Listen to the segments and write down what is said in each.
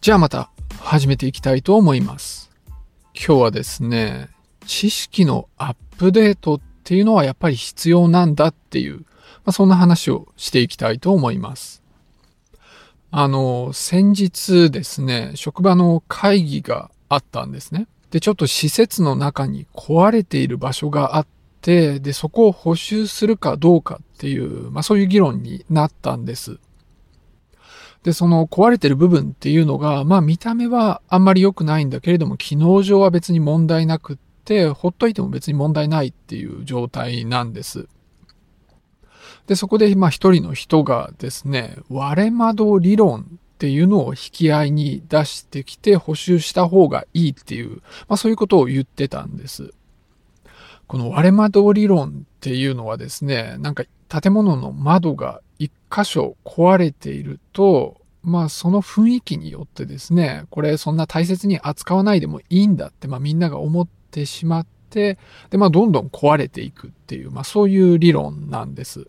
じゃあまた始めていきたいと思います。今日はですね、知識のアップデートっていうのはやっぱり必要なんだっていう、まあ、そんな話をしていきたいと思います。あの、先日ですね、職場の会議があったんですね。で、ちょっと施設の中に壊れている場所があって、で、そこを補修するかどうかっていう、まあそういう議論になったんです。で、その壊れてる部分っていうのが、まあ見た目はあんまり良くないんだけれども、機能上は別に問題なくって、ほっといても別に問題ないっていう状態なんです。で、そこで、まあ一人の人がですね、割れ窓理論っていうのを引き合いに出してきて補修した方がいいっていう、まあそういうことを言ってたんです。この割れ窓理論っていうのはですね、なんか建物の窓が一箇所壊れていると、まあその雰囲気によってですね、これそんな大切に扱わないでもいいんだって、まあみんなが思ってしまって、でまあどんどん壊れていくっていう、まあそういう理論なんです。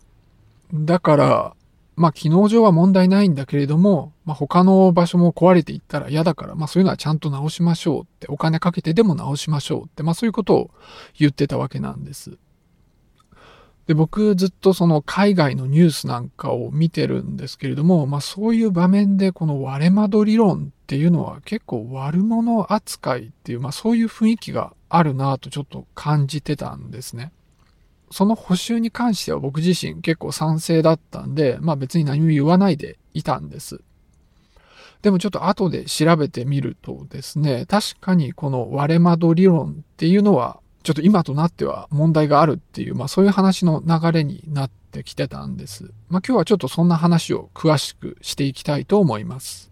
だから、まあ機能上は問題ないんだけれども、まあ他の場所も壊れていったら嫌だから、まあそういうのはちゃんと直しましょうって、お金かけてでも直しましょうって、まあそういうことを言ってたわけなんです。で、僕ずっとその海外のニュースなんかを見てるんですけれども、まあそういう場面でこの割れ窓理論っていうのは結構悪者扱いっていう、まあそういう雰囲気があるなとちょっと感じてたんですね。その補修に関しては僕自身結構賛成だったんで、まあ別に何も言わないでいたんです。でもちょっと後で調べてみるとですね、確かにこの割れ窓理論っていうのは、ちょっと今となっては問題があるっていう、まあそういう話の流れになってきてたんです。まあ今日はちょっとそんな話を詳しくしていきたいと思います。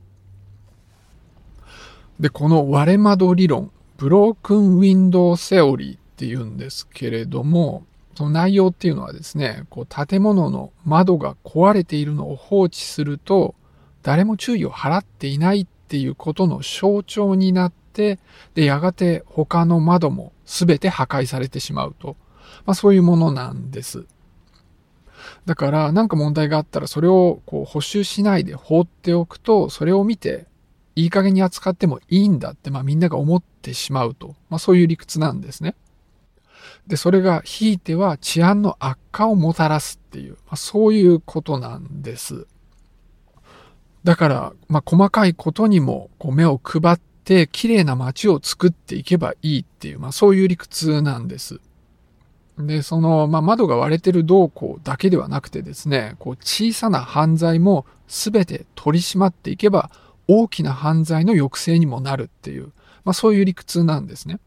で、この割れ窓理論、ブロークンウィンドウセオリーっていうんですけれども、その内容っていうのはですね、こう建物の窓が壊れているのを放置すると、誰も注意を払っていないっていうことの象徴になって、で、やがて他の窓も全て破壊されてしまうと。まあそういうものなんです。だから何か問題があったらそれをこう補修しないで放っておくと、それを見ていい加減に扱ってもいいんだって、まあみんなが思ってしまうと。まあそういう理屈なんですね。で、それがひいては治安の悪化をもたらすっていう、まあ、そういうことなんです。だから、まあ、細かいことにもこう目を配って綺麗な街を作っていけばいいっていう、まあ、そういう理屈なんです。で、その、まあ、窓が割れてる動向だけではなくてですね、こう小さな犯罪も全て取り締まっていけば大きな犯罪の抑制にもなるっていう、まあ、そういう理屈なんですね。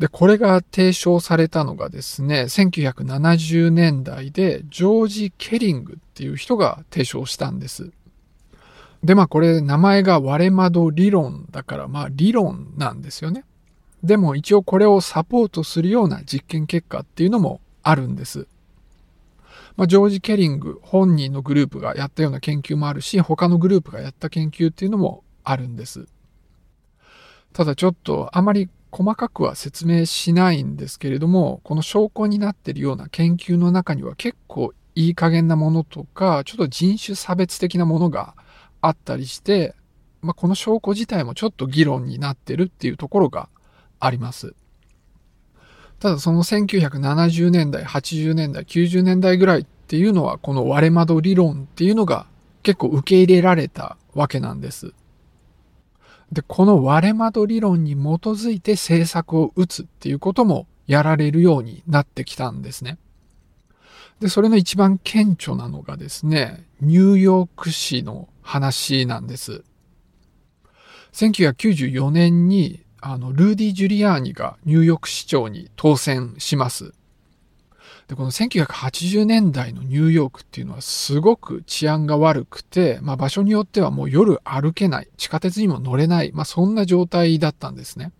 で、これが提唱されたのがですね、1970年代でジョージ・ケリングっていう人が提唱したんです。で、まあこれ名前が割れ窓理論だから、まあ理論なんですよね。でも一応これをサポートするような実験結果っていうのもあるんです。まあ、ジョージ・ケリング本人のグループがやったような研究もあるし、他のグループがやった研究っていうのもあるんです。ただちょっとあまり細かくは説明しないんですけれども、この証拠になっているような研究の中には結構いい加減なものとか、ちょっと人種差別的なものがあったりして、まあ、この証拠自体もちょっと議論になってるっていうところがあります。ただその1970年代、80年代、90年代ぐらいっていうのは、この割れ窓理論っていうのが結構受け入れられたわけなんです。で、この割れ窓理論に基づいて政策を打つっていうこともやられるようになってきたんですね。で、それの一番顕著なのがですね、ニューヨーク市の話なんです。1994年に、あの、ルーディ・ジュリアーニがニューヨーク市長に当選します。で、この1980年代のニューヨークっていうのはすごく治安が悪くて、まあ場所によってはもう夜歩けない、地下鉄にも乗れない、まあそんな状態だったんですね。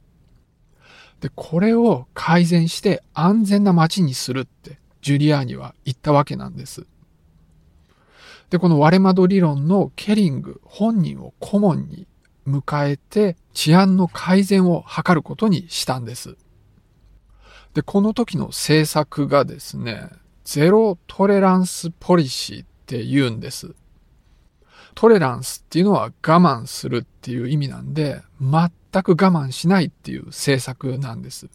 で、これを改善して安全な街にするって、ジュリアーニは言ったわけなんです。で、この割れ窓理論のケリング本人を顧問に迎えて治安の改善を図ることにしたんです。で、この時の政策がですね、ゼロトレランスポリシーって言うんです。トレランスっていうのは我慢するっていう意味なんで、全く我慢しないっていう政策なんです。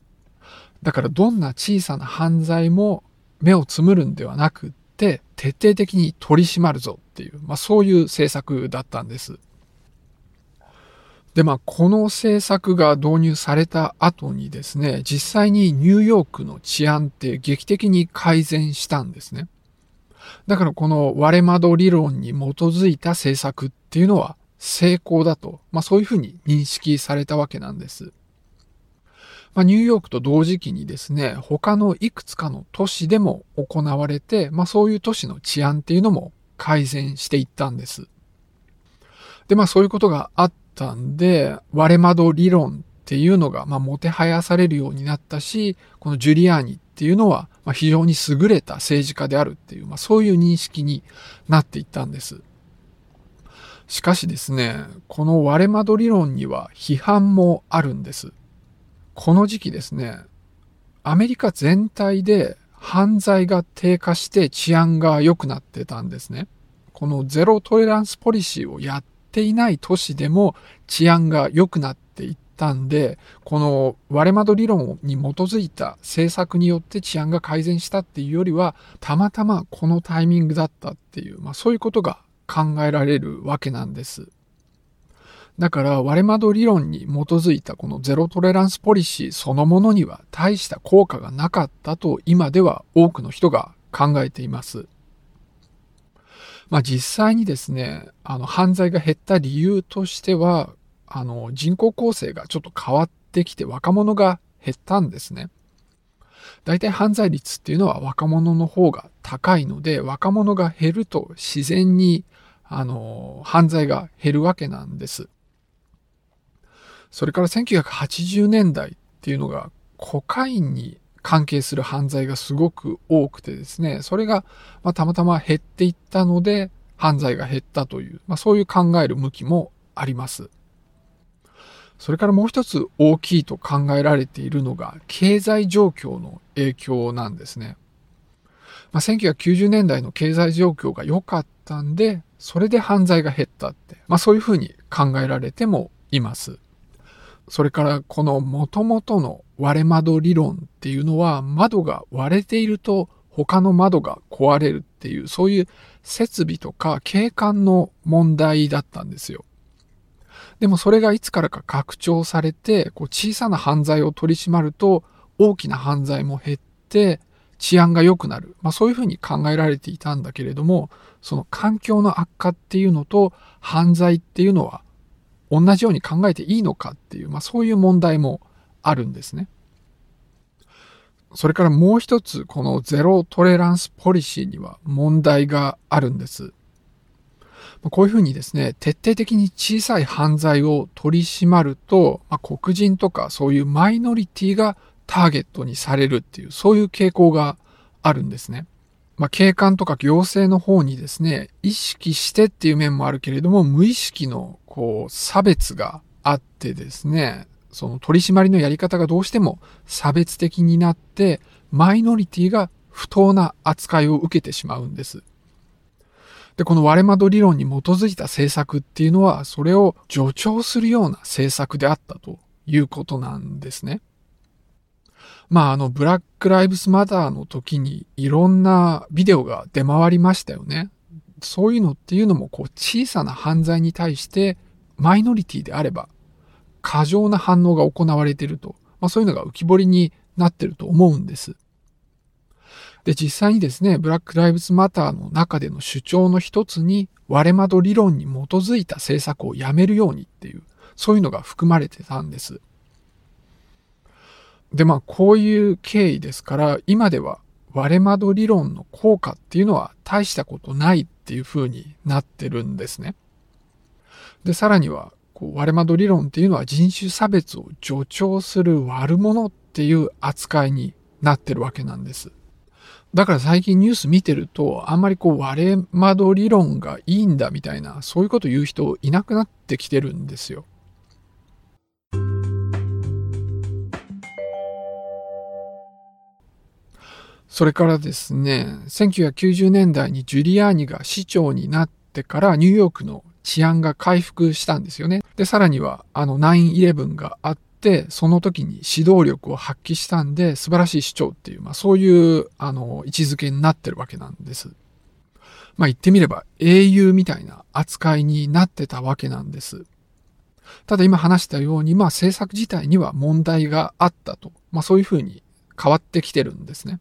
だからどんな小さな犯罪も目をつむるんではなくって、徹底的に取り締まるぞっていう、まあそういう政策だったんです。で、まあ、この政策が導入された後にですね、実際にニューヨークの治安って劇的に改善したんですね。だからこの割れ窓理論に基づいた政策っていうのは成功だと、まあそういうふうに認識されたわけなんです。まあ、ニューヨークと同時期にですね、他のいくつかの都市でも行われて、まあそういう都市の治安っていうのも改善していったんです。で、まあそういうことがあったんで、割れ窓理論っていうのが、まあ、もてはやされるようになったし、このジュリアーニっていうのは、まあ、非常に優れた政治家であるっていう、まあ、そういう認識になっていったんです。しかしですね、この割れ窓理論には批判もあるんです。この時期ですね、アメリカ全体で犯罪が低下して治安が良くなってたんですね。このゼロトレランスポリシーをやっていない都市でも治安が良くなっていったんで、この割れ窓理論に基づいた政策によって治安が改善したっていうよりは、たまたまこのタイミングだったっていう、まあそういうことが考えられるわけなんです。だから割れ窓理論に基づいたこのゼロトレランスポリシーそのものには大した効果がなかったと今では多くの人が考えています。まあ実際にですね、あの犯罪が減った理由としては、あの人口構成がちょっと変わってきて若者が減ったんですね。大体犯罪率っていうのは若者の方が高いので、若者が減ると自然にあの犯罪が減るわけなんです。それから1980年代っていうのがコカインに関係する犯罪がすごく多くてですね、それが、ま、たまたま減っていったので、犯罪が減ったという、まあ、そういう考える向きもあります。それからもう一つ大きいと考えられているのが、経済状況の影響なんですね。まあ、1990年代の経済状況が良かったんで、それで犯罪が減ったって、まあ、そういうふうに考えられてもいます。それからこの元々の割れ窓理論っていうのは窓が割れていると他の窓が壊れるっていうそういう設備とか景観の問題だったんですよ。でもそれがいつからか拡張されてこう小さな犯罪を取り締まると大きな犯罪も減って治安が良くなる。まあそういうふうに考えられていたんだけれども、その環境の悪化っていうのと犯罪っていうのは同じように考えていいのかっていう、まあそういう問題もあるんですね。それからもう一つ、このゼロトレランスポリシーには問題があるんです。こういうふうにですね、徹底的に小さい犯罪を取り締まると、まあ、黒人とかそういうマイノリティがターゲットにされるっていう、そういう傾向があるんですね。まあ、警官とか行政の方にですね、意識してっていう面もあるけれども、無意識のこう、差別があってですね、その取り締まりのやり方がどうしても差別的になって、マイノリティが不当な扱いを受けてしまうんです。で、この割れ窓理論に基づいた政策っていうのは、それを助長するような政策であったということなんですね。まあ、あの、ブラック・ライブスマターの時にいろんなビデオが出回りましたよね。そういうのっていうのも、こう、小さな犯罪に対してマイノリティであれば、過剰な反応が行われていると、まあ、そういうのが浮き彫りになってると思うんです。で、実際にですね、ブラック・ライブズ・マターの中での主張の一つに、割れ窓理論に基づいた政策をやめるようにっていう、そういうのが含まれてたんです。で、まあ、こういう経緯ですから、今では割れ窓理論の効果っていうのは大したことないっていう風になってるんですね。で、さらには、こう割れ窓理論っていうのは人種差別を助長する悪者っていう扱いになってるわけなんです。だから最近ニュース見てると、あんまりこう割れ窓理論がいいんだみたいな、そういうこと言う人いなくなってきてるんですよ。それからですね、1990年代にジュリアーニが市長になっってからニューヨークの治安が回復したんですよね。で、さらにはあの9-11があって、その時に指導力を発揮したんで素晴らしい主張っていう、まあそういうあの位置づけになってるわけなんです。まあ言ってみれば英雄みたいな扱いになってたわけなんです。ただ今話したように、まあ政策自体には問題があったと。まあそういうふうに変わってきてるんですね。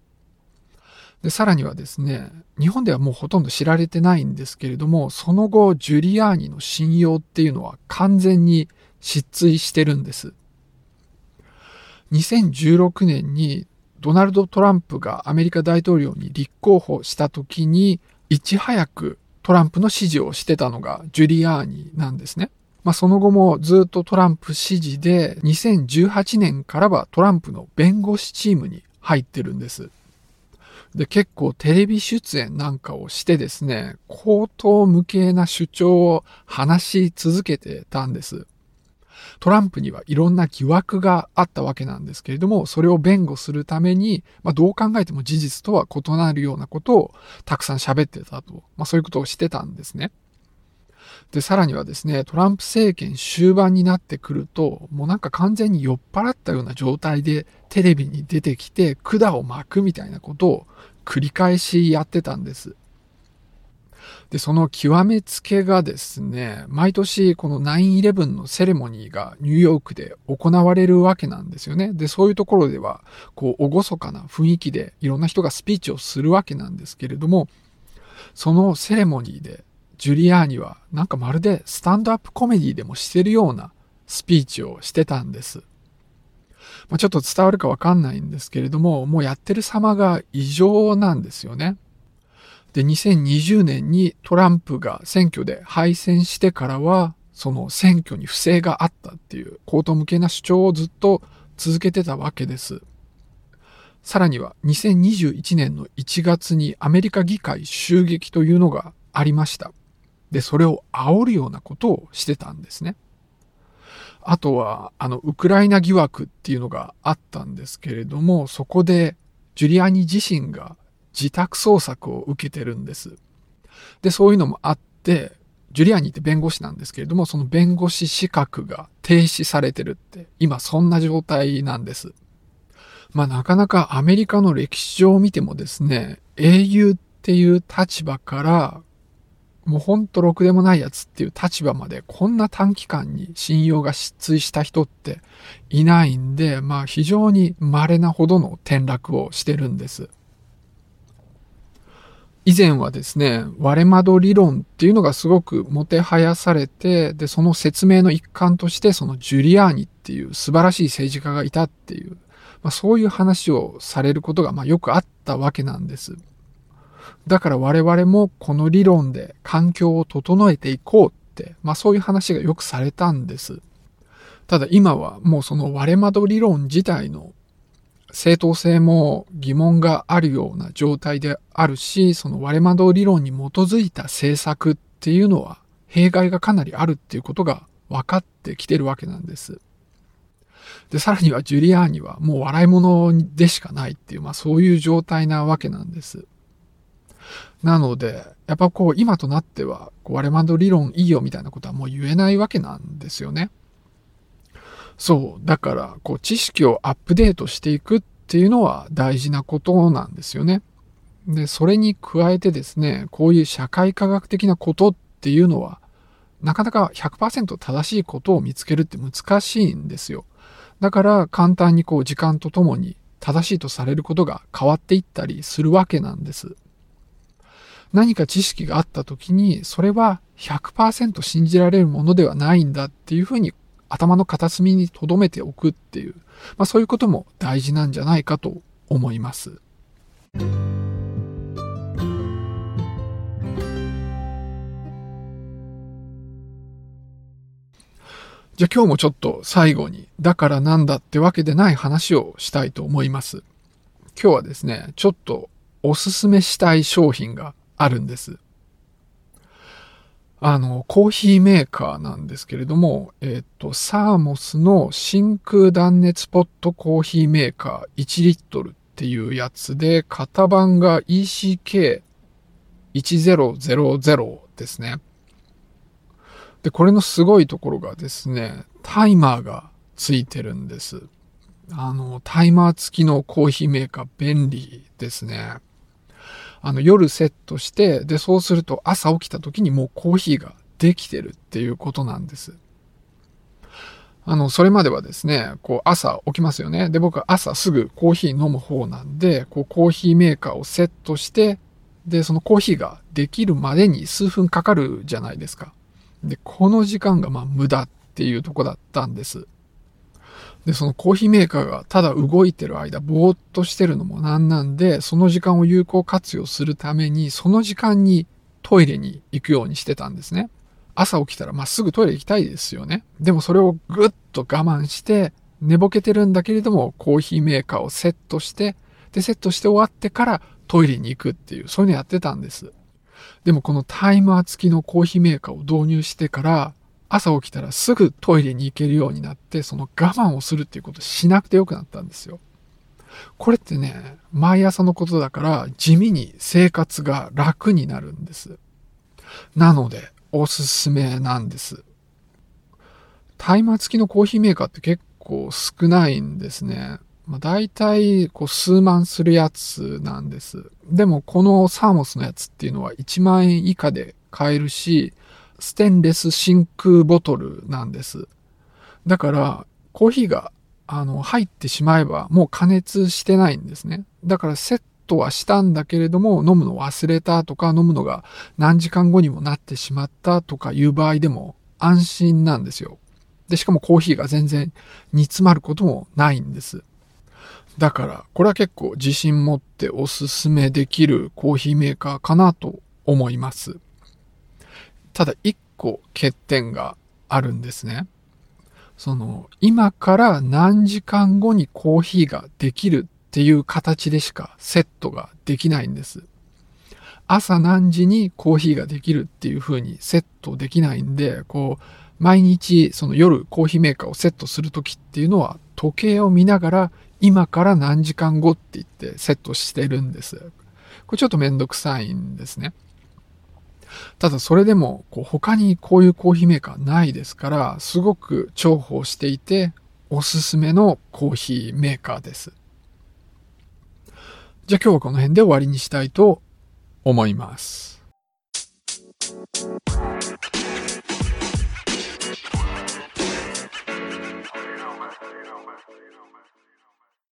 で、さらにはですね、日本ではもうほとんど知られてないんですけれども、その後、ジュリアーニの信用っていうのは完全に失墜してるんです。2016年にドナルド・トランプがアメリカ大統領に立候補した時に、いち早くトランプの支持をしてたのがジュリアーニなんですね。まあ、その後もずっとトランプ支持で、2018年からはトランプの弁護士チームに入ってるんです。で、結構テレビ出演なんかをしてですね、口頭無形な主張を話し続けてたんです。トランプにはいろんな疑惑があったわけなんですけれども、それを弁護するために、まあ、どう考えても事実とは異なるようなことをたくさん喋ってたと。まあ、そういうことをしてたんですね。で、さらにはですね、トランプ政権終盤になってくると、もうなんか完全に酔っ払ったような状態でテレビに出てきて管を巻くみたいなことを繰り返しやってたんです。で、その極めつけがですね、毎年この9-11のセレモニーがニューヨークで行われるわけなんですよね。で、そういうところでは、こう、厳かな雰囲気でいろんな人がスピーチをするわけなんですけれども、そのセレモニーでジュリアーニはなんかまるでスタンドアップコメディでもしてるようなスピーチをしてたんです。まあ、ちょっと伝わるかわかんないんですけれども、もうやってる様が異常なんですよね。で、2020年にトランプが選挙で敗戦してからは、その選挙に不正があったっていう口頭向けな主張をずっと続けてたわけです。さらには2021年の1月にアメリカ議会襲撃というのがありました。で、それを煽るようなことをしてたんですね。あとは、あの、ウクライナ疑惑っていうのがあったんですけれども、そこで、ジュリアニ自身が自宅捜索を受けてるんです。で、そういうのもあって、ジュリアニって弁護士なんですけれども、その弁護士資格が停止されてるって、今そんな状態なんです。まあなかなかアメリカの歴史上を見てもですね、英雄っていう立場からもうほんとろくでもないやつっていう立場までこんな短期間に信用が失墜した人っていないんで、まあ非常に稀なほどの転落をしてるんです。以前はですね、割れ窓理論っていうのがすごくもてはやされて、で、その説明の一環としてそのジュリアーニっていう素晴らしい政治家がいたっていう、まあそういう話をされることがまあよくあったわけなんです。だから我々もこの理論で環境を整えていこうって、まあそういう話がよくされたんです。ただ今はもうその割れ窓理論自体の正当性も疑問があるような状態であるし、その割れ窓理論に基づいた政策っていうのは弊害がかなりあるっていうことが分かってきてるわけなんです。で、さらにはジュリアーニはもう笑い物でしかないっていう、まあそういう状態なわけなんです。なので、やっぱこう、今となっては、こう、ワレマンド理論いいよみたいなことはもう言えないわけなんですよね。そう。だから、こう、知識をアップデートしていくっていうのは大事なことなんですよね。で、それに加えてですね、こういう社会科学的なことっていうのは、なかなか100%正しいことを見つけるって難しいんですよ。だから簡単にこう時間とともに正しいとされることが変わっていったりするわけなんです。何か知識があった時に、それは100%信じられるものではないんだっていうふうに頭の片隅に留めておくっていう、まあそういうことも大事なんじゃないかと思います。じゃあ今日もちょっと最後に、だからなんだってわけでない話をしたいと思います。今日はですね、ちょっとおすすめしたい商品があるんです。あの、コーヒーメーカーなんですけれども、えっ、と、サーモスの真空断熱ポットコーヒーメーカー1リットルっていうやつで、型番が ECK1000 ですね。で、これのすごいところがですね、タイマーがついてるんです。あの、タイマー付きのコーヒーメーカー便利ですね。あの、夜セットして、で、そうすると朝起きた時にもうコーヒーができてるっていうことなんです。あの、それまではですね、こう朝起きますよね。で、僕は朝すぐコーヒー飲む方なんで、こうコーヒーメーカーをセットして、で、そのコーヒーができるまでに数分かかるじゃないですか。で、この時間がまあ無駄っていうとこだったんです。で、そのコーヒーメーカーがただ動いてる間、ぼーっとしてるのもなんなんで、その時間を有効活用するために、その時間にトイレに行くようにしてたんですね。朝起きたらまっすぐトイレ行きたいですよね。でもそれをぐっと我慢して、寝ぼけてるんだけれども、コーヒーメーカーをセットして、で、セットして終わってからトイレに行くっていう、そういうのやってたんです。でもこのタイマー付きのコーヒーメーカーを導入してから、朝起きたらすぐトイレに行けるようになって、その我慢をするっていうことしなくてよくなったんですよ。これってね、毎朝のことだから地味に生活が楽になるんです。なので、おすすめなんです。タイマー付きのコーヒーメーカーって結構少ないんですね。まあ、大体こう数万するやつなんです。でもこのサーモスのやつっていうのは1万円以下で買えるし、ステンレス真空ボトルなんです。だからコーヒーがあの入ってしまえばもう加熱してないんですね。だからセットはしたんだけれども飲むの忘れたとか飲むのが何時間後にもなってしまったとかいう場合でも安心なんですよ。で、しかもコーヒーが全然煮詰まることもないんです。だから、これは結構自信持っておすすめできるコーヒーメーカーかなと思います。ただ一個欠点があるんですね。その、今から何時間後にコーヒーができるっていう形でしかセットができないんです。朝何時にコーヒーができるっていう風にセットできないんで、こう、毎日その夜コーヒーメーカーをセットするときっていうのは時計を見ながら今から何時間後って言ってセットしてるんです。これちょっとめんどくさいんですね。ただそれでもこう他にこういうコーヒーメーカーないですから、すごく重宝していておすすめのコーヒーメーカーです。じゃあ今日はこの辺で終わりにしたいと思います。